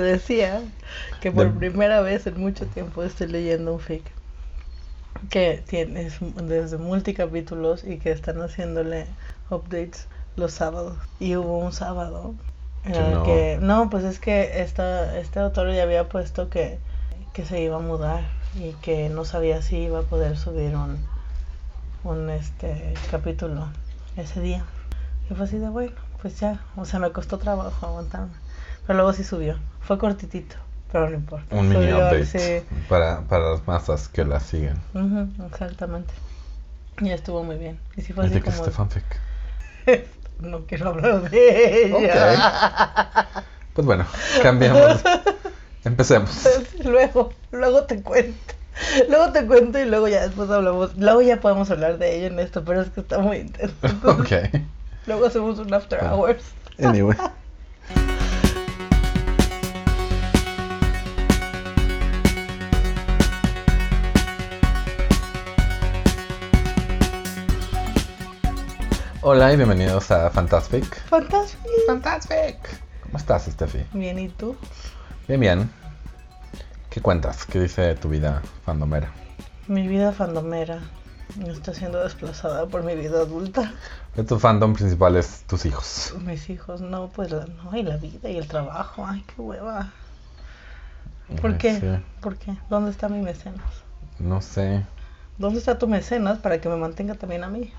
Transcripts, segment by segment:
Decía que por De- primera vez en mucho tiempo estoy leyendo un fic que tiene es desde multicapítulos y que están haciéndole updates los sábados. Y hubo un sábado en Que el no. que no, pues es que esta, este autor ya había puesto que, que se iba a mudar y que no sabía si iba a poder subir un, un este capítulo ese día. Y fue así de bueno, pues ya, o sea, me costó trabajo aguantarme. Pero luego sí subió. Fue cortitito, pero no importa. Un mini update sí. para, para las masas que la siguen. Ujú, exactamente. Y estuvo muy bien. Y sí fue ¿Y así como... este fanfic? no quiero hablar de ella. Pues bueno, cambiamos. Empecemos. luego, luego te cuento. Luego te cuento y luego ya después hablamos. Luego ya podemos hablar de ella en esto, pero es que está muy intenso. Entonces, Ok. Luego hacemos un after Ah. hours. Anyway. Hola y bienvenidos a Fantastic. Fantástico. Fantastic. ¿Cómo estás, Steffi? Bien, ¿y tú? Bien, bien. ¿Qué cuentas? ¿Qué dice tu vida fandomera? Mi vida fandomera está siendo desplazada por mi vida adulta. Tu fandom principal es tus hijos. Mis hijos, no, pues la, no, y la vida y el trabajo. Ay, qué hueva. ¿Por Ay, qué? sí. ¿Por qué? ¿Dónde está mi mecenas? No sé. ¿Dónde está tu mecenas para que me mantenga también a mí?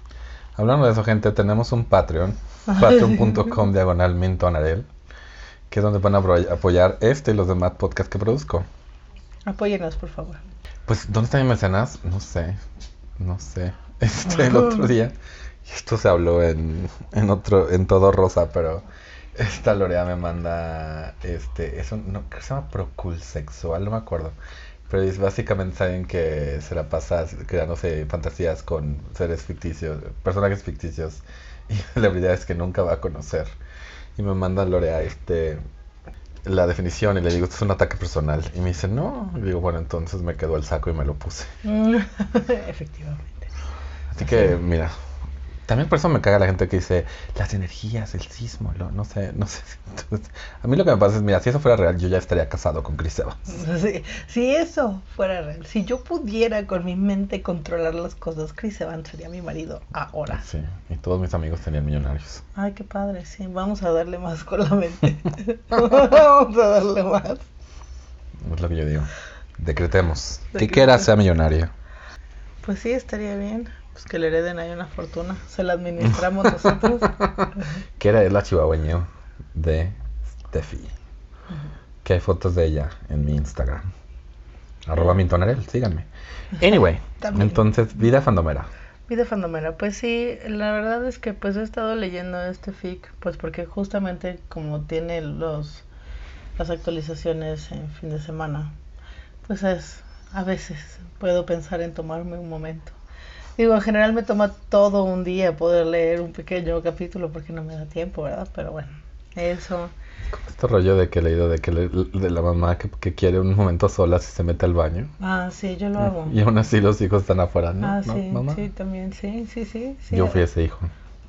Hablando de eso, gente, tenemos un Patreon, patreon.com diagonal mintonarel, que es donde van a apoyar este y los demás podcasts que produzco. Apóyenos, por favor. Pues, ¿dónde está mi mecenas? No sé, no sé. Este, el otro día, esto se habló en, en otro, en todo rosa, pero esta Lorea me manda, este, es un, no, creo que se llama procul sexual, no me acuerdo. Pero es básicamente alguien que se la pasa creándose fantasías con seres ficticios, personajes ficticios y celebridades que nunca va a conocer. Y me manda Lorea este la definición y le digo, esto es un ataque personal. Y me dice, no. Y digo, bueno, entonces me quedó el saco y me lo puse. Efectivamente. Así que, mira, también por eso me caga la gente que dice, las energías, el sismo, lo- no sé, no sé. Entonces, a mí lo que me pasa es, mira, si eso fuera real, yo ya estaría casado con Chris Evans. Si, si eso fuera real, si yo pudiera con mi mente controlar las cosas, Chris Evans sería mi marido ahora. Sí, y todos mis amigos tenían millonarios. Ay, qué padre, sí. Vamos a darle más con la mente. Vamos a darle más. Es lo que yo digo. Decretemos. Que quiera sea millonario. Pues sí, estaría bien. Pues que le hereden ahí una fortuna. Se la administramos nosotros. Que era la chihuahueño de Steffi. Que hay fotos de ella en mi Instagram. Arroba mintonarel, síganme. Anyway, entonces, vida fandomera. Vida fandomera, pues sí, la verdad es que pues he estado leyendo este fic, pues porque justamente como tiene los las actualizaciones en fin de semana, pues es a veces puedo pensar en tomarme un momento. Digo, en general me toma todo un día poder leer un pequeño capítulo porque no me da tiempo, ¿verdad? Pero bueno, eso. Este rollo de que he leído de que le- de la mamá que, que quiere un momento sola si se mete al baño. Ah, sí, yo lo hago. Y aún así los hijos están afuera, ¿no? ah, ¿No, sí, mamá? sí, también, sí, sí, sí. sí. Yo fui ese hijo.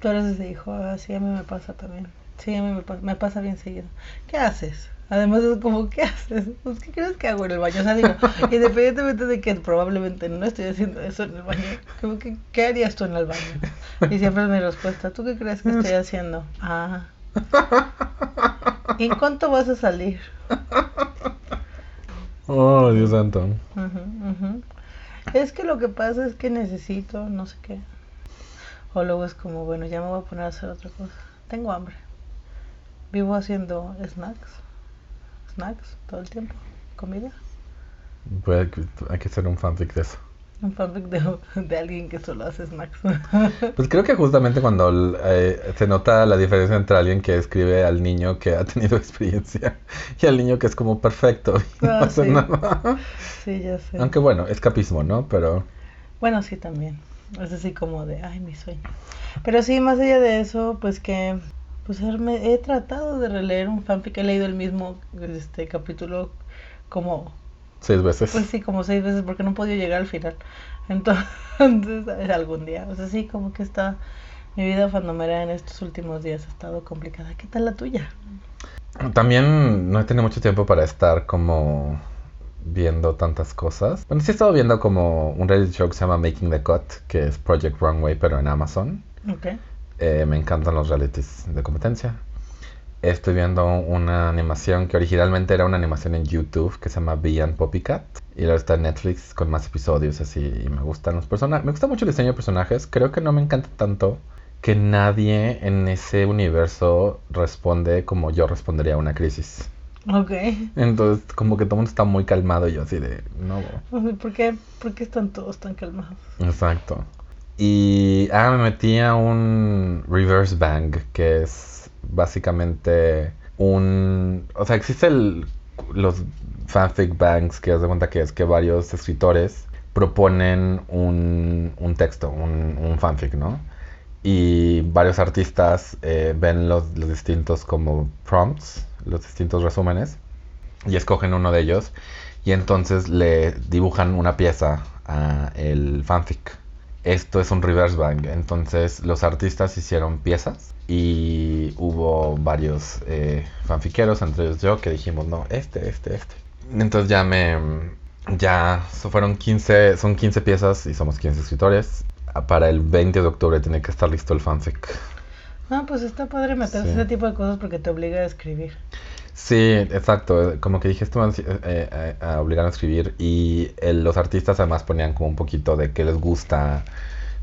Tú eres ese hijo, así a mí me pasa también. Sí, a mí me, pa- me pasa bien seguido. ¿Qué haces? Además es como, ¿qué haces? Pues, ¿Qué crees que hago en el baño? O sea, digo, independientemente de que probablemente no estoy haciendo eso en el baño, como que, ¿qué harías tú en el baño? Y siempre es mi respuesta, ¿tú qué crees que estoy haciendo? Ah. ¿Y en cuánto vas a salir? Oh, Dios santo. Es que lo que pasa es que necesito no sé qué. O luego es como, bueno, ya me voy a poner a hacer otra cosa. Tengo hambre. Vivo haciendo snacks. Snacks todo el tiempo. Comida. Pues hay que- hacer un fanfic de eso. Un fanfic de, de alguien que solo hace snacks. Pues creo que justamente cuando eh, se nota la diferencia entre alguien que escribe al niño que ha tenido experiencia y al niño que es como perfecto y no Ah, hace sí. nada. sí, ya sé. Aunque bueno, escapismo, ¿no? Pero Bueno, sí, también. Es así como de, ay, mi sueño. Pero sí, más allá de eso, pues que, pues he, he tratado de releer un fanfic, he leído el mismo este capítulo como, seis veces. pues sí, como seis veces porque no he podido llegar al final. Entonces, algún día, o sea, sí, como que está, mi vida fandomera en estos últimos días ha estado complicada. ¿Qué tal la tuya? También no he tenido mucho tiempo para estar como viendo tantas cosas. Bueno, sí he estado viendo como un reality show que se llama Making the Cut, que es Project Runway, pero en Amazon. Ok. Eh, me encantan los realities de competencia. Estoy viendo una animación que originalmente era una animación en YouTube que se llama Beyond Poppycat. Y ahora está en Netflix con más episodios así. Y me gustan los personajes. Me gusta mucho el diseño de personajes. Creo que no me encanta tanto que nadie en ese universo responde como yo respondería a una crisis. Ok. Entonces, como que todo el mundo está muy calmado y yo así de, no. ¿Por qué, ¿Por qué están todos tan calmados? Exacto. Y, ah, me metí a un reverse bang, que es básicamente un, o sea, existe los fanfic banks, que haz de cuenta que es que varios escritores proponen un, un texto, un, un fanfic, ¿no? y varios artistas eh, ven los, los, distintos como prompts, los distintos resúmenes, y escogen uno de ellos, y entonces le dibujan una pieza a el fanfic. Esto es un reverse bang, entonces los artistas hicieron piezas y hubo varios eh, fanfiqueros, entre ellos yo, que dijimos, no, este, este, este. Entonces ya me, ya fueron 15, son 15 piezas y somos 15 escritores para el 20 de octubre tiene que estar listo el fanfic. Ah, pues está padre meterse ese tipo de cosas porque te obliga a escribir. Sí, exacto. Como que dije, esto eh, eh, a obligar a escribir y los artistas además ponían como un poquito de qué les gusta,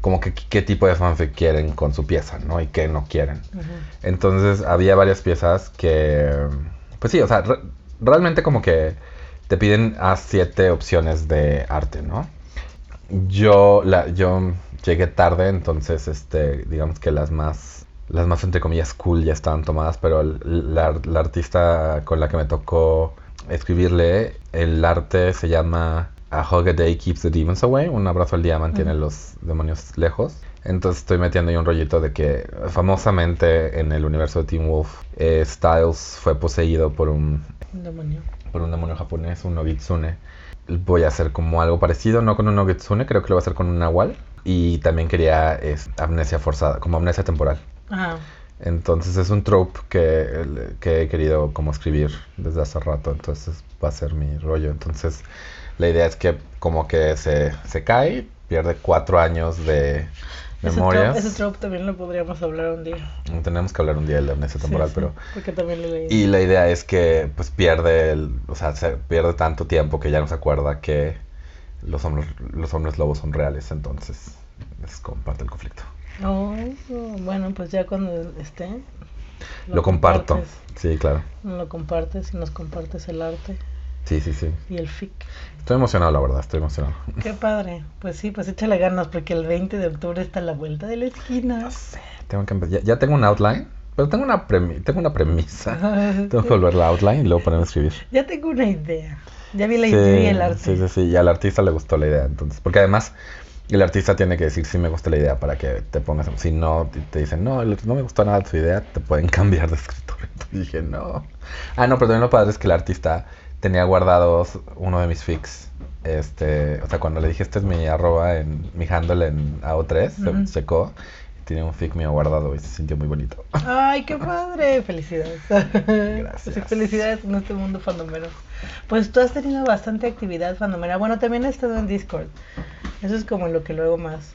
como que qué tipo de fanfic quieren con su pieza, ¿no? Y qué no quieren. Entonces había varias piezas que, pues sí, o sea, realmente como que te piden a siete opciones de arte, ¿no? Yo, la, yo llegué tarde, entonces, este, digamos que las más, las más entre comillas cool ya estaban tomadas, pero la, artista con la que me tocó escribirle, el arte se llama A Hug a Day Keeps the Demons Away, un abrazo al día mantiene los demonios lejos. Entonces estoy metiendo ahí un rollito de que famosamente en el universo de Teen Wolf, eh, Styles fue poseído por un demonio. Por un demonio japonés, un Nogitsune voy a hacer como algo parecido, no con un Nogitsune, creo que lo voy a hacer con un Nahual. Y también quería es, amnesia forzada, como amnesia temporal. Ajá. Entonces es un trope que, que, he querido como escribir desde hace rato, entonces va a ser mi rollo. Entonces la idea es que como que se, se cae, pierde cuatro años de memorias. Ese trope, también lo podríamos hablar un día. Tenemos que hablar un día de la amnesia temporal, pero... Porque también lo leí. Y la idea es que pues pierde, el, o sea, se pierde tanto tiempo que ya no se acuerda que los hombres, los hombres lobos son reales, entonces es como parte del conflicto. Oh, bueno, pues ya cuando esté. Lo, comparto, sí, claro. Lo compartes y nos compartes el arte. Sí, sí, sí. Y el FIC. Estoy emocionado, la verdad, estoy emocionado. Qué padre. Pues sí, pues échale ganas porque el 20 de octubre está a la vuelta de la esquina. No sé, tengo que empezar. Ya, tengo un outline, pero tengo una, tengo una premisa. tengo que volver la outline y luego ponerme a escribir. Ya tengo una idea. Ya vi la idea y el arte. Sí, sí, sí. Y al artista le gustó la idea, entonces. Porque además, el artista tiene que decir si me gusta la idea para que te pongas. Si no, te dicen, no, no me gustó nada tu idea, te pueden cambiar de escritor. Entonces dije, no. Ah, no, pero también lo padre es que el artista tenía guardados uno de mis fics. Este, o sea, cuando le dije este es mi arroba en mi handle en AO3, se checó tiene un fic mío guardado y se sintió muy bonito. Ay, qué padre. Felicidades. Gracias. felicidades en este mundo fandomero. Pues tú has tenido bastante actividad fandomera. Bueno, también he estado en Discord. Eso es como lo que luego más.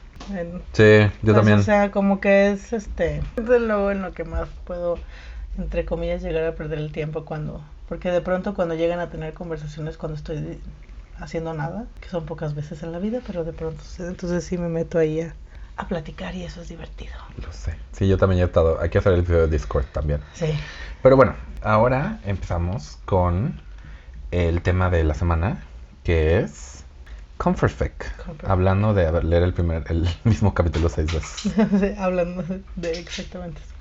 sí, yo pues, también. O sea, como que es este. Es luego en lo que más puedo, entre comillas, llegar a perder el tiempo cuando. Porque de pronto cuando llegan a tener conversaciones cuando estoy haciendo nada, que son pocas veces en la vida, pero de pronto entonces sí me meto ahí a a platicar y eso es divertido. Lo sé. Sí, yo también he estado. Hay que hacer el video de Discord también. Sí. Pero bueno, ahora empezamos el tema de la semana, que es Comfort Fic. Hablando de leer el primer, el mismo capítulo seis veces. hablando de exactamente eso.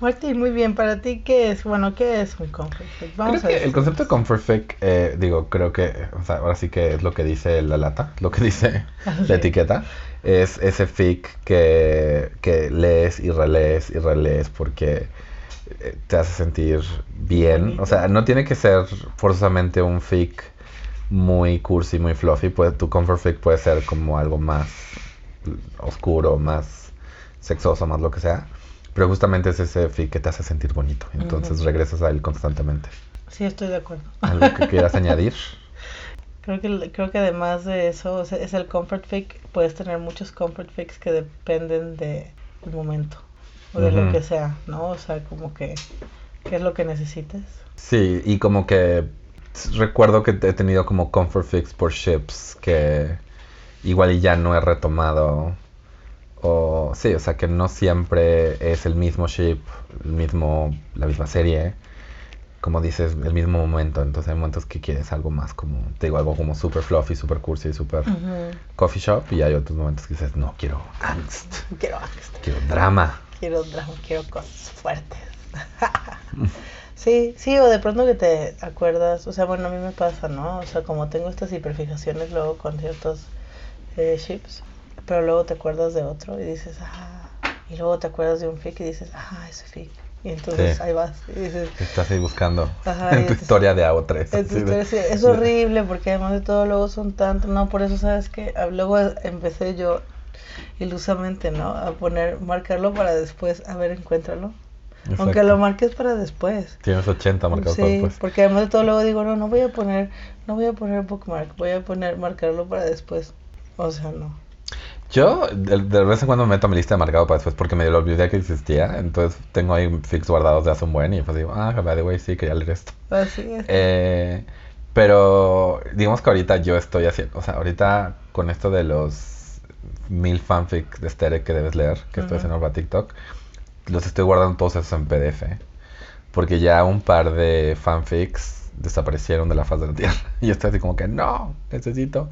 Martín, muy bien. Para ti, ¿qué es? Bueno, ¿qué es un comfort fic? Vamos a el concepto de comfort fic, eh, digo, creo que, o sea, ahora sí que es lo que dice la lata, lo que dice la etiqueta es ese fic que, que lees y relees y relees porque eh, te hace sentir bien. O sea, no tiene que ser forzosamente un fic muy cursi, muy fluffy. Puede, tu comfort fic puede ser como algo más oscuro, más sexoso, más lo que sea. Pero justamente es ese fic que te hace sentir bonito. Entonces regresas a él constantemente. Sí, estoy de acuerdo. ¿Algo que quieras añadir? Creo que, creo que además de eso, es el comfort fic. Puedes tener muchos comfort fics que dependen del momento o de lo que sea, ¿no? O sea, como que, ¿qué es lo que necesites? Sí, y como que recuerdo que he tenido como comfort fix por ships que igual y ya no he retomado. O sí, o sea que no siempre es el mismo ship, el mismo, la misma serie. Como dices, el mismo momento. Entonces hay momentos que quieres algo más como, te digo, algo como super fluffy, super cursi, super coffee shop. Y hay otros momentos que dices, no, quiero angst. Quiero angst. Quiero drama. Quiero drama, quiero cosas fuertes. Sí, sí, o de pronto que te acuerdas, o sea, bueno, a mí me pasa, ¿no? O sea, como tengo estas hiperfijaciones luego con ciertos eh, chips, pero luego te acuerdas de otro y dices, ah, y luego te acuerdas de un fic y dices, ah, ese fic. Y entonces ahí vas y dices... Estás ahí buscando en tu historia de AO3. es horrible porque además de todo luego son tantos, no, por eso sabes que ah, luego empecé yo ilusamente, ¿no? A poner, marcarlo para después, a ver, encuéntralo. Aunque lo marques para después. Tienes 80 marcados sí, después. porque además de todo luego digo, no, no voy a poner, no voy a poner bookmark, voy a poner, marcarlo para después. O sea, no. Yo de, vez en cuando me meto a mi lista de marcado para después porque me lo olvidé que existía. Entonces tengo ahí fix guardados de hace un buen y pues digo, ah, by the way, sí, quería leer esto. Así es. Eh, pero digamos que ahorita yo estoy haciendo, o sea, ahorita con esto de los mil fanfic de Stere que debes leer, que estoy haciendo para TikTok, los estoy guardando todos esos en PDF. Porque ya un par de fanfics desaparecieron de la faz de la tierra. Y yo estoy así como que no, necesito.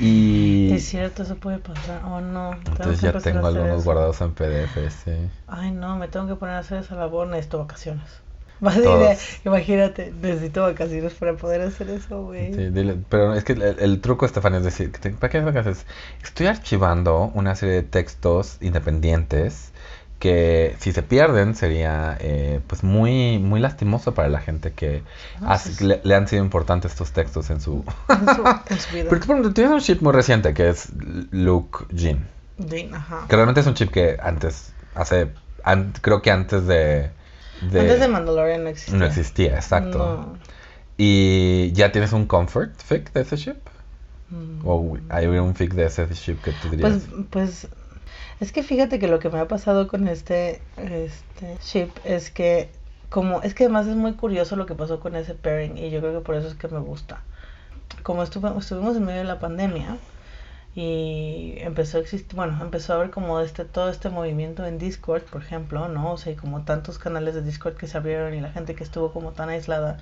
Y. Es cierto, eso puede pasar. Oh no. Entonces ya tengo algunos guardados en PDF, sí. Ay no, me tengo que poner a hacer esa labor. Necesito vacaciones. imagínate, necesito vacaciones para poder hacer eso, güey. Sí, pero es que el, truco, Estefania, es decir, ¿para qué vacaciones? Estoy archivando una serie de textos independientes que si se pierden sería eh, pues muy muy lastimoso para la gente que ah, le, han sido importantes estos textos en su, vida. Pero tú, tienes un chip muy reciente que es Luke Jean. Jean, ajá. Que realmente es un chip que antes, hace, creo que antes de, Antes de Mandalorian no existía. No existía, exacto. ¿Y ya tienes un comfort fic de ese chip? Mm. ¿O hay un fic de ese chip que tú dirías? Pues, pues es que fíjate que lo que me ha pasado con este, este ship es que como es que además es muy curioso lo que pasó con ese pairing y yo creo que por eso es que me gusta. Como estuvimos en medio de la pandemia y empezó a existir, bueno, empezó a haber como este todo este movimiento en Discord, por ejemplo, ¿no? O sea, como tantos canales de Discord que se abrieron y la gente que estuvo como tan aislada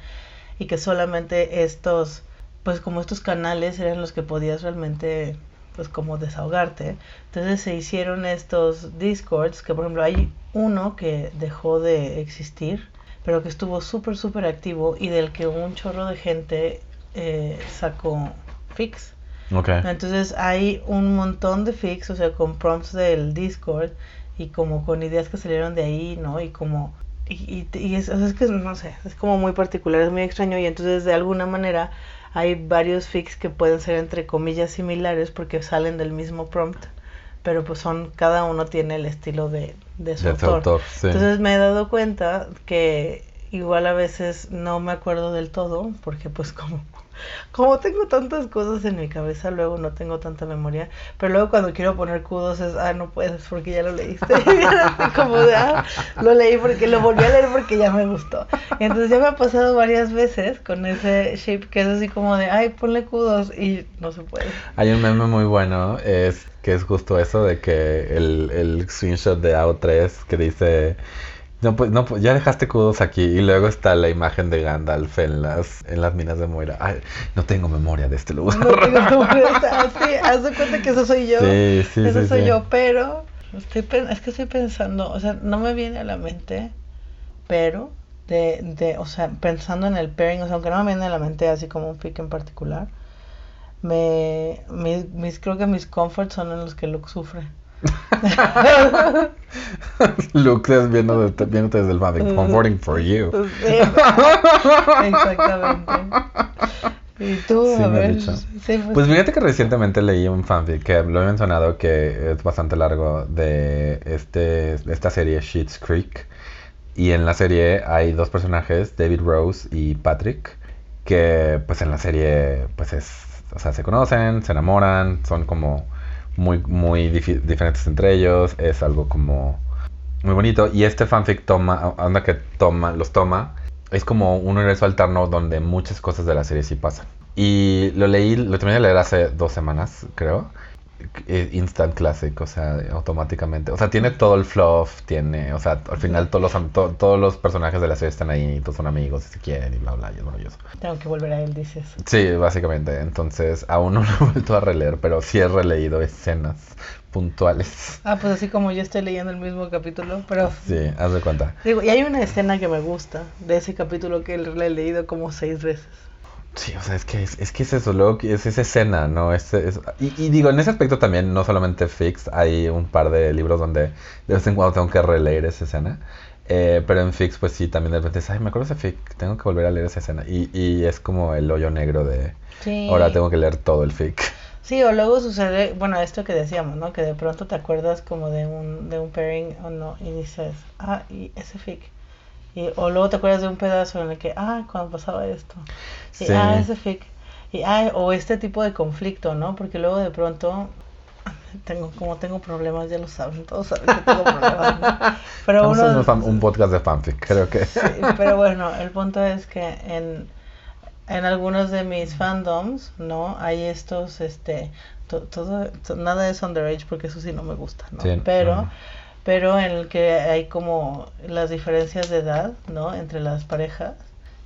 y que solamente estos pues como estos canales eran los que podías realmente pues como desahogarte. Entonces se hicieron estos discords, que por ejemplo hay uno que dejó de existir, pero que estuvo súper, súper activo y del que un chorro de gente eh, sacó fix. Okay. Entonces hay un montón de fix, o sea, con prompts del Discord y como con ideas que salieron de ahí, ¿no? Y como... Y, y, es, es que, no sé, es como muy particular, es muy extraño y entonces de alguna manera hay varios fics que pueden ser entre comillas similares porque salen del mismo prompt, pero pues son, cada uno tiene el estilo de, de su autor. Entonces me he dado cuenta que igual a veces no me acuerdo del todo, porque pues como como tengo tantas cosas en mi cabeza, luego no tengo tanta memoria. Pero luego cuando quiero poner kudos es, ah, no puedes porque ya lo leíste. como de, ah, lo leí porque lo volví a leer porque ya me gustó. Entonces ya me ha pasado varias veces con ese shape que es así como de, ay, ponle kudos y no se puede. Hay un meme muy bueno, es que es justo eso de que el, el screenshot de AO3 que dice no, pues, no, pues ya dejaste kudos aquí y luego está la imagen de Gandalf en las, en las minas de Moira. Ay, no tengo memoria de este lugar. No tengo memoria, sí, haz de cuenta que eso soy yo. Sí, sí, eso soy yo, pero estoy, es que estoy pensando, o sea, no me viene a la mente, pero de, de, o sea, pensando en el pairing, o sea, aunque no me viene a la mente así como un pick en particular, me, mis, creo que mis comforts son en los que Luke sufre. Luke es viendo, viéndote desde el Mavic, comforting for you. Exactamente. Y tú, Sí, a ver. dicho. sí, pues, Pues fíjate que recientemente leí un fanfic que lo he mencionado que es bastante largo de este, de esta serie Sheets Creek. Y en la serie hay dos personajes, David Rose y Patrick, que pues en la serie pues es, o sea, se conocen, se enamoran, son como muy, muy diferentes entre ellos, es algo como muy bonito. Y este fanfic toma, onda que toma, los toma, es como un universo alterno donde muchas cosas de la serie sí pasan. Y lo leí, lo terminé de leer hace dos semanas, creo. Eh, Instant Classic, o sea, automáticamente. O sea, tiene todo el fluff, tiene, o sea, al final todos los, to- todos los personajes de la serie están ahí, todos son amigos y se quieren y bla, bla, y es maravilloso. Tengo que volver a él, dices. Sí, básicamente. Entonces, aún no lo he vuelto a releer, pero sí he releído escenas puntuales. Ah, pues así como yo estoy leyendo el mismo capítulo, pero Sí, haz de cuenta. digo, y hay una escena que me gusta de ese capítulo que le he leído como seis veces. Sí, o sea, es que es, es que es eso, luego es esa escena, ¿no? Es, es- y, y digo, en ese aspecto también, no solamente Fix, hay un par de libros donde de vez en cuando tengo que releer esa escena. Eh, pero en Fix, pues sí, también de repente es, ay, me acuerdo de fic, tengo que volver a leer esa escena. Y, y es como el hoyo negro de, Sí. ahora tengo que leer todo el fic. Sí, o luego sucede, bueno, esto que decíamos, ¿no? Que de pronto te acuerdas como de un, de un pairing o no, y dices, ah, y ese fic. Y, o luego te acuerdas de un pedazo en el que, ah, cuando pasaba esto. Y, Sí. ah, ese fic. Y, ah, o este tipo de conflicto, ¿no? Porque luego de pronto, tengo, como tengo problemas, ya lo saben, todos saben que tengo problemas, ¿no? Pero uno, un, fan- un podcast de fanfic, creo que. Sí, pero bueno, el punto es que en, en algunos de mis fandoms, ¿no? Hay estos, este, to- todo, to- nada es underage porque eso sí no me gusta, ¿no? Sí, pero. Pero en el que hay como las diferencias de edad, ¿no? Entre las parejas.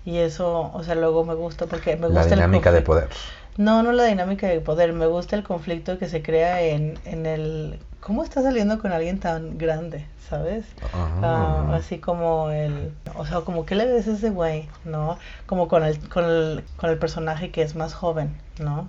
Y eso, o sea, luego me gusta porque me La gusta el dinámica de conflicto. poder. No, no la dinámica de poder, me gusta el conflicto que se crea en, en el... ¿Cómo estás saliendo con alguien tan grande, sabes? Ah, Ah. así como el, o sea, como que le ves a ese güey, ¿no? Como con el, con el, con el personaje que es más joven, ¿no?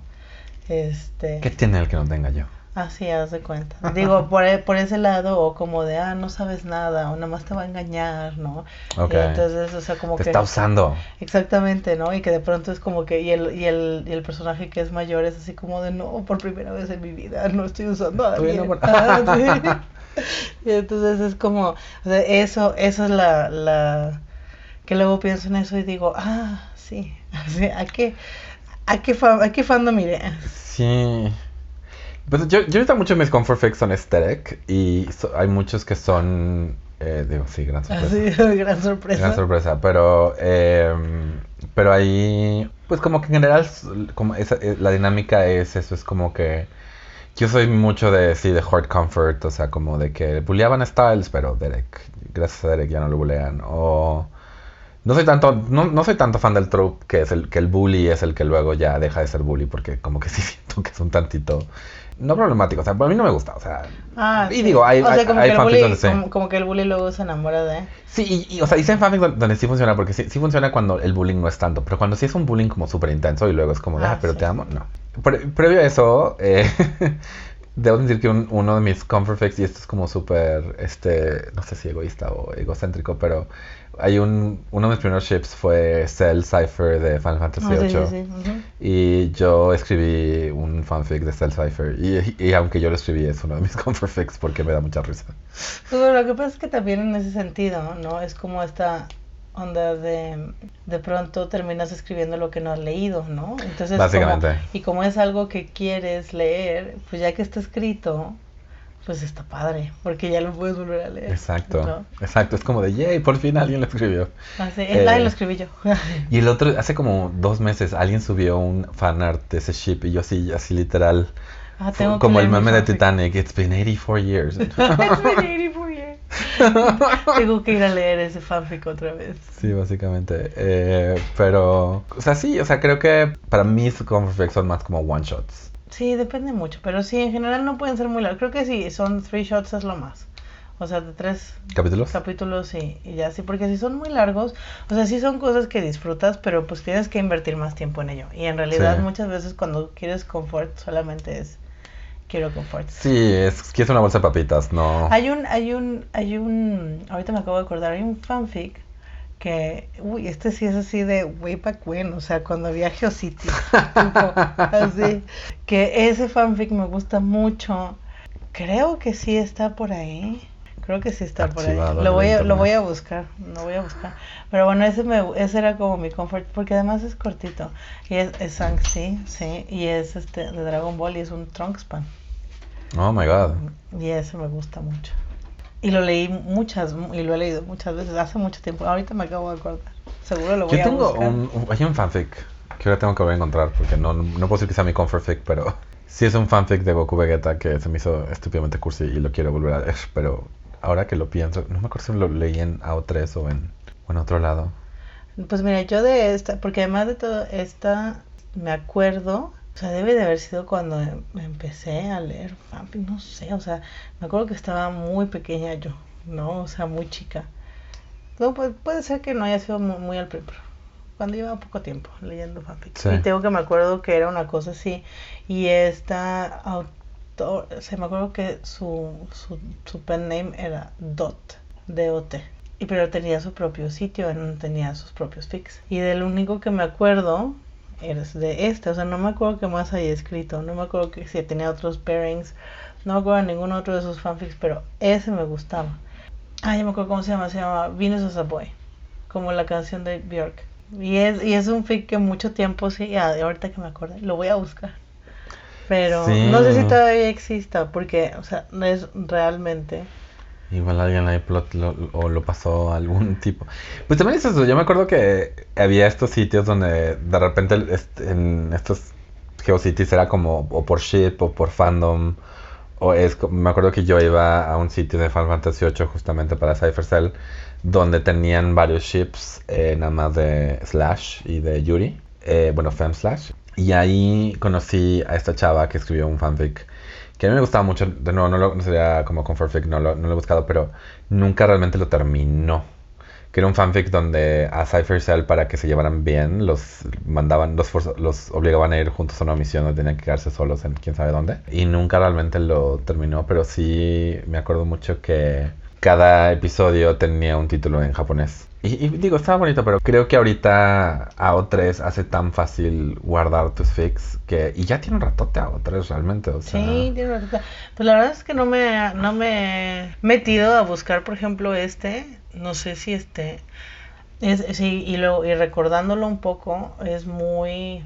Este, ¿Qué tiene el que no tenga yo? Así haz de cuenta. Digo, por, e- por ese lado, o como de, ah, no sabes nada, o nada más te va a engañar, ¿no? Ok. Y entonces, o sea, como Te que... está usando. Exactamente, ¿no? Y que de pronto es como que, y el, y el, y el personaje que es mayor es así como de, no, por primera vez en mi vida no estoy usando a Estoy alguien. Ah, sí. Y entonces es como, o sea, eso, eso es la, la, que luego pienso en eso y digo, ah, sí, así, ¿a qué, a qué, a qué fandom iré? Sí. Pues yo, yo ahorita mucho mis comfort fix son aesthetic y so- hay muchos que son, eh, digo, sí, gran sorpresa. Así, gran sorpresa. Gran sorpresa, pero, em, pero ahí, pues como que en general, como esa, eh, la dinámica es eso, es como que yo soy mucho de, sí, de hard comfort, o sea, como de que bulleaban a Styles, pero Derek, gracias a Derek ya no lo bullean, o... No soy tanto, no, no soy tanto fan del trope que es el que el bully es el que luego ya deja de ser bully porque como que sí siento que es un tantito no problemático, o sea, a mí no me gusta, o sea, Ah, y sí. digo, hay, o sea, hay, como hay que bully, donde como, como que el bully luego se enamora de... Sí, y, y, o sea, dicen fanfics donde, donde sí funciona, porque sí, sí funciona cuando el bullying no es tanto, pero cuando sí es un bullying como súper intenso y luego es como, Ah, ah, pero sí. te amo, no. Pre- previo a eso, eh, debo decir que un- uno de mis comfort fix, y esto es como súper, este, no sé si egoísta o egocéntrico, pero hay un, uno de mis primeros ships fue Cell Cypher de Final Fantasy Ah, sí, sí, VIII. Y yo escribí un fanfic de Cell Cypher, y, y aunque yo lo escribí, es uno de mis comfort fix porque me da mucha risa. Bueno, lo que pasa es que también en ese sentido, ¿no? Es como esta onda de de pronto terminas escribiendo lo que no has leído, ¿no? Entonces, Básicamente. como- y como es algo que quieres leer, pues ya que está escrito, pues está padre, porque ya lo puedes volver a leer. Exacto, ¿no? exacto, es como de, yay, por fin alguien lo escribió. Así, Eh, ay, lo escribí yo. Y el otro, hace como dos meses, alguien subió un fanart de ese ship y yo así, así literal, Ah, tengo como el meme de. Titanic, it's been 84 years. It's been 84 years. Tengo que ir a leer ese fanfic otra vez. sí, básicamente. Eh, pero, o sea, sí, o sea, creo que para mí sus comfort fix son más como one shots. Sí, depende mucho, pero sí, en general no pueden ser muy largos. Creo que sí, son three shots es lo más. O sea, de tres ¿Capítulos? capítulos y, y ya sí, porque si son muy largos, o sea, sí son cosas que disfrutas, pero pues tienes que invertir más tiempo en ello. Y en realidad Sí. muchas veces cuando quieres confort solamente es quiero confort. Sí, es que es una bolsa de papitas, no. Hay un, hay un, hay un, ahorita me acabo de acordar, hay un fanfic que, uy, este sí es así de way back when, o sea, cuando había Geocities, tipo, así, que ese fanfic me gusta mucho, creo que sí está por ahí, creo que sí está por ahí, lo voy, a, lo voy a buscar, lo voy a buscar, pero bueno, ese, me, ese era como mi comfort, porque además es cortito, y es, es Shang-Chi, sí, y es este, de Dragon Ball, y es un Trunks pan, Oh my god. y ese me gusta mucho. Y lo leí muchas, y lo he leído muchas veces, hace mucho tiempo. Ahorita me acabo de acordar. Seguro lo voy Yo a tengo buscar. un, un- hay un fanfic que ahora tengo que volver a encontrar porque no, no puedo decir que sea mi comfort fic, pero sí es un fanfic de Goku Vegeta que se me hizo estúpidamente cursi y lo quiero volver a leer, pero ahora que lo pienso, no me acuerdo si lo leí en AO3 o en, o en otro lado. Pues mira, yo de esta, porque además de todo, esta me acuerdo, o sea, debe de haber sido cuando em- empecé a leer fanfic, no sé, o sea, me acuerdo que estaba muy pequeña yo, ¿no? O sea, muy chica. No, pues, puede ser que no haya sido muy, muy al principio, cuando llevaba poco tiempo leyendo fanfic. Sí. Y tengo que me acuerdo que era una cosa así, y esta autor, o sea, me acuerdo que su, su, su pen name era Dot, D-O-T. Pero tenía su propio sitio, en- tenía sus propios fics. Y del único que me acuerdo es de este, o sea, no me acuerdo que más haya escrito, no me acuerdo que si tenía otros pairings, no me acuerdo de ningún otro de sus fanfics, pero ese me gustaba. Ah, ya me acuerdo cómo se llama, se llama Venus as a Boy, como la canción de Björk. Y es, y es un fic que mucho tiempo, sí, ah, ahorita que me acuerdo, lo voy a buscar. Pero Sí. no sé si todavía exista, porque, o sea, no es realmente... Igual alguien ahí plot lo, lo pasó a algún tipo. Pues también es eso, yo me acuerdo que había estos sitios donde de repente en estos Geocities era como o por ship o por fandom. O es, me acuerdo que yo iba a un sitio de Final Fantasy VIII justamente para Cypher Cell donde tenían varios ships, eh, nada más de Slash y de Yuri. eh, bueno, Fem Slash. Y ahí conocí a esta chava que escribió un fanfic que a mí me gustaba mucho. De nuevo, no, lo, no sería como comfort fic, no lo, no lo he buscado, pero nunca realmente lo terminó. Que era un fanfic donde a Cypher Cell, para que se llevaran bien, los mandaban, los, los obligaban a ir juntos a una misión donde tenían que quedarse solos en quién sabe dónde. Y nunca realmente lo terminó, pero sí me acuerdo mucho que cada episodio tenía un título en japonés. Y, y digo, estaba bonito, pero creo que ahorita AO3 hace tan fácil guardar tus fics que... Y ya tiene un ratote AO3 realmente, o sea... Sí, tiene razón. Pues la verdad es que no me, no me he metido a buscar, por ejemplo, este. No sé si este. Es, sí, y, lo, y recordándolo un poco, es muy.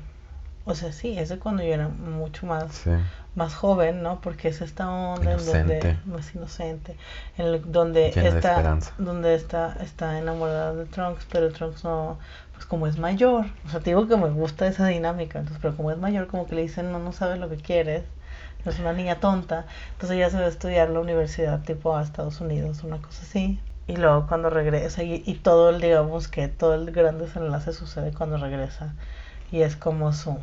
O sea, sí, es de cuando yo era mucho más, Sí. Más joven, ¿no? Porque es esta onda en donde. Inocente. Más inocente. En el- donde Llena está. Donde está, está enamorada de Trunks, pero Trunks no. Pues como es mayor. O sea, te digo que me gusta esa dinámica. Entonces, pero como es mayor, como que le dicen, no, no sabes lo que quieres es una niña tonta, entonces ella se va a estudiar la universidad tipo a Estados Unidos, una cosa así. Y luego cuando regresa, y, y todo el, digamos que todo el gran desenlace sucede cuando regresa. Y es como su...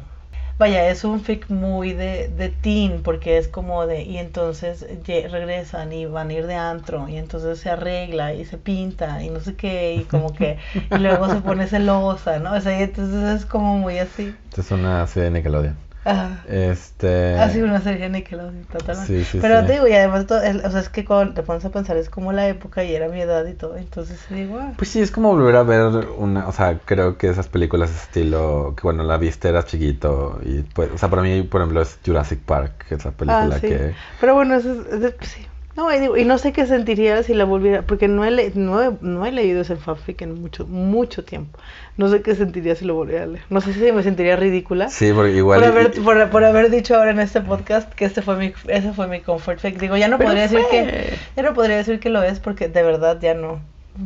Vaya, es un fic muy de, de teen, porque es como de... Y entonces regresan y van a ir de antro, y entonces se arregla y se pinta y no sé qué, y como que... Y luego se pone celosa, ¿no? O sea, y entonces es como muy así. Esta es una serie de Nickelodeon. Ajá. Este... Ha sido una serie Nickelodeon, totalmente. Sí, sí, Pero sí. te digo, y además, todo, o sea, es que cuando te pones a pensar, es como la época y era mi edad y todo. Entonces digo, ah, Pues sí, es como volver a ver una, o sea, creo que esas películas de estilo, que bueno, la viste, eras chiquito, y pues, o sea, para mí, por ejemplo, es Jurassic Park, esa película ah, que... Pero bueno, eso es, es- pues, sí. No, y, digo, y no sé qué sentiría si la volviera, porque no he, le- no, he, no he leído ese fanfic en mucho, mucho tiempo. No sé qué sentiría si lo volviera a leer. No sé si me sentiría ridícula. Sí, porque igual... por, haber, y- por, por haber dicho ahora en este podcast que este fue mi, ese fue mi comfort fic. Digo, ya no podría decir que, ya no podría decir que lo es porque de verdad ya no.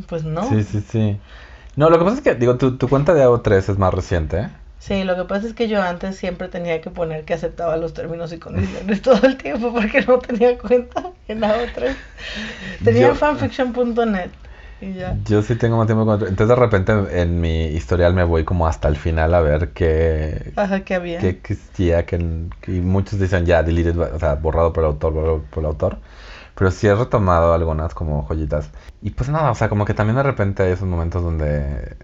Pues no. Sí, sí, sí. No, lo que pasa es que, digo, tu, tu cuenta de AO3 es más reciente, ¿eh? Sí, lo que pasa es que yo antes siempre tenía que poner que aceptaba los términos y condiciones todo el tiempo porque no tenía cuenta en la otra. Tenía fanfiction.net y ya. Yo sí tengo más tiempo con... Entonces de repente en mi historial me voy como hasta el final a ver qué, Ajá, había. qué existía, que, que muchos dicen ya deleted, o sea, borrado por el autor, borrado por el autor. Pero sí he retomado algunas como joyitas. Y pues nada, o sea, como que también de repente hay esos momentos donde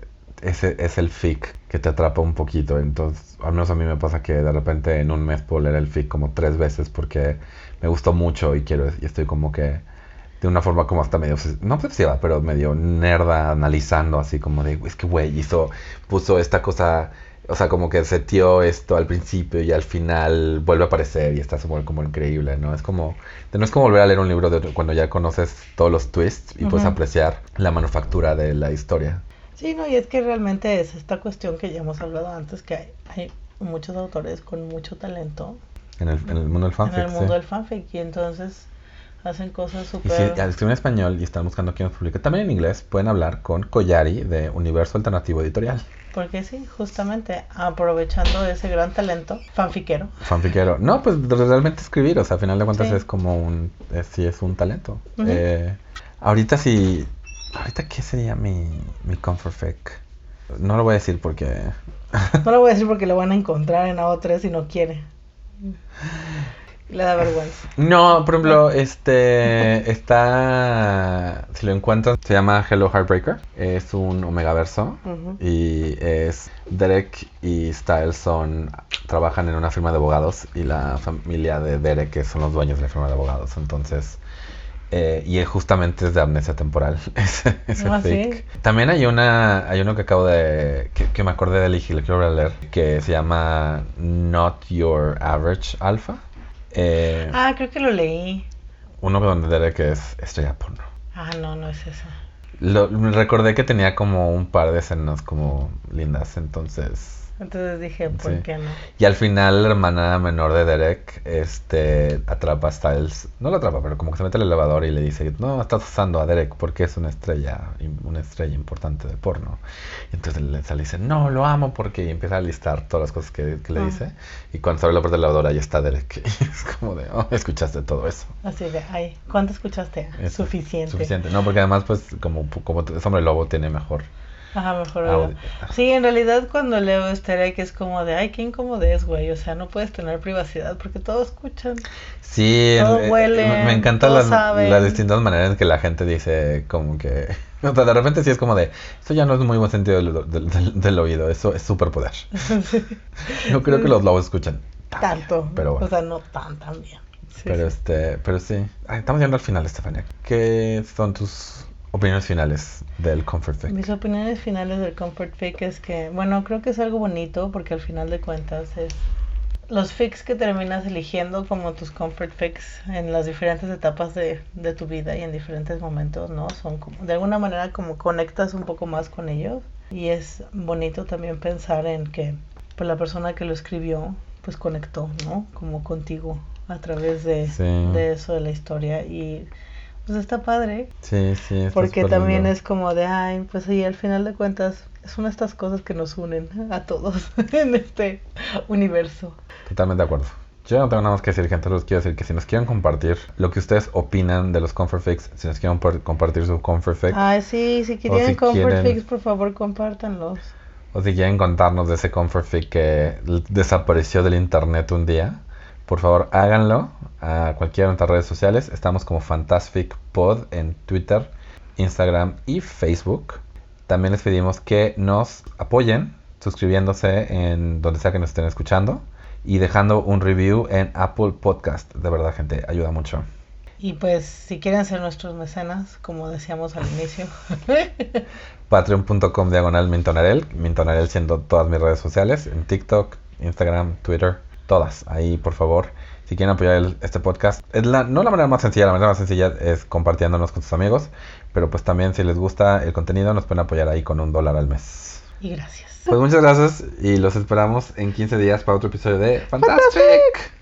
ese es el fic que te atrapa un poquito. Entonces, al menos a mí me pasa que de repente en un mes puedo leer el fic como tres veces porque me gustó mucho y quiero y estoy como que de una forma como hasta medio, no obsesiva, pero medio nerda, analizando así como de, es que güey, hizo, puso esta cosa, o sea, como que setió esto al principio y al final vuelve a aparecer y está como, como increíble, ¿no? Es como, no es como volver a leer un libro de, cuando ya conoces todos los twists y puedes apreciar la manufactura de la historia. Sí, no, y es que realmente es esta cuestión que ya hemos hablado antes, que hay, hay muchos autores con mucho talento En el, en el mundo del fanfic, en el mundo sí. del fanfic y entonces hacen cosas Y súper... si al escribir en español y están buscando quién los publique, también en inglés, pueden hablar con Collari de Universo Alternativo Editorial. Porque sí, justamente aprovechando ese gran talento fanfiquero. Fanfiquero. No, pues realmente escribir, o sea, a final de cuentas Sí. es como un, es, sí es un talento. Eh, ahorita sí, ahorita qué sería mi, mi comfort fic. No lo voy a decir porque No lo voy a decir porque lo van a encontrar en AO3 si no quiere. Y le da vergüenza. No, por ejemplo, este está. Si lo encuentran, se llama Hello Heartbreaker. Es un omegaverso. Ujú. Y es Derek y Styles son. trabajan en una firma de abogados. Y la familia de Derek que son los dueños de la firma de abogados. Entonces. Eh, y es justamente es de amnesia temporal. ese ese Ah. ¿sí? También hay una. Hay uno que acabo de. que, que me acordé de él que lo quiero volver a leer. Que se llama Not Your Average Alpha. Eh, Ah, creo que lo leí. uno donde Derek es estrella porno. Ah, no, no es esa. Lo, recordé que tenía como un par de escenas como lindas, entonces... Entonces dije, ¿por Sí. qué no? Y al final la hermana menor de Derek este, atrapa a Styles, no lo atrapa, pero como que se mete al elevador y le dice, no, estás usando a Derek porque es una estrella, una estrella importante de porno. Y entonces le sale y dice, no, lo amo porque y empieza a listar todas las cosas que, que le Ah. dice. Y cuando se abre la puerta del elevador ahí está Derek. Y es como de, oh, escuchaste todo eso. Así de, ay, ¿cuánto escuchaste? Es Suficiente. Suficiente. No, porque además, pues, como, como es hombre lobo, tiene mejor. Ajá, mejor. audio. oído. Sí, en realidad cuando leo este que es como de, ay, qué incomodez, güey. O sea, no puedes tener privacidad porque todos escuchan. Sí, Todo eh, huele, me, me encantan todos las, distintas maneras en que la gente dice como que... O sea, de repente sí es como de, eso ya no es muy buen sentido del, del- del- del oído, eso es superpoder. Yo creo que los lobos bien, Tanto. pero bueno. O sea, no tan, tan bien. Sí, pero sí. este, pero sí. Ay, estamos llegando al final, Estefania. ¿Qué son tus opiniones finales del Comfort Fic? Mis opiniones finales del Comfort Fic es que, bueno, creo que es algo bonito porque al final de cuentas es los fics que terminas eligiendo como tus Comfort Fics en las diferentes etapas de, de tu vida y en diferentes momentos, ¿no? Son como, de alguna manera como conectas un poco más con ellos y es bonito también pensar en que pues la persona que lo escribió pues conectó, ¿no? Como contigo a través de, Sí. de eso de la historia y pues está padre Sí, sí. está porque también lindo. es como de, ay, pues sí, al final de cuentas, es una de estas cosas que nos unen a todos en este universo. Totalmente de acuerdo. Yo no tengo nada más que decir, gente. Les quiero decir que si nos quieren compartir lo que ustedes opinan de los Comfort Fics, si nos quieren compartir su Comfort Fic, Ay, sí, si si Comfort quieren- Fix, por favor, compártanlos. o si quieren contarnos de ese Comfort Fic que desapareció del internet un día, por favor háganlo a cualquiera de nuestras redes sociales. Estamos como Fantastic Pod en Twitter, Instagram y Facebook. También les pedimos que nos apoyen suscribiéndose en donde sea que nos estén escuchando y dejando un review en Apple Podcast. De verdad, gente, ayuda mucho. Y pues, si quieren ser nuestros mecenas, como decíamos al inicio, Patreon.com diagonal Mintonarel. Mintonarel siendo todas mis redes sociales. En TikTok, Instagram, Twitter. Todas. Ahí, por favor. Si quieren apoyar el- este podcast. Es la, no la manera más sencilla. La manera más sencilla es compartiéndonos con sus amigos. Pero pues también si les gusta el contenido nos pueden apoyar ahí con un dólar al mes. y gracias. Pues muchas gracias y los esperamos en 15 días para otro episodio de Fantastic.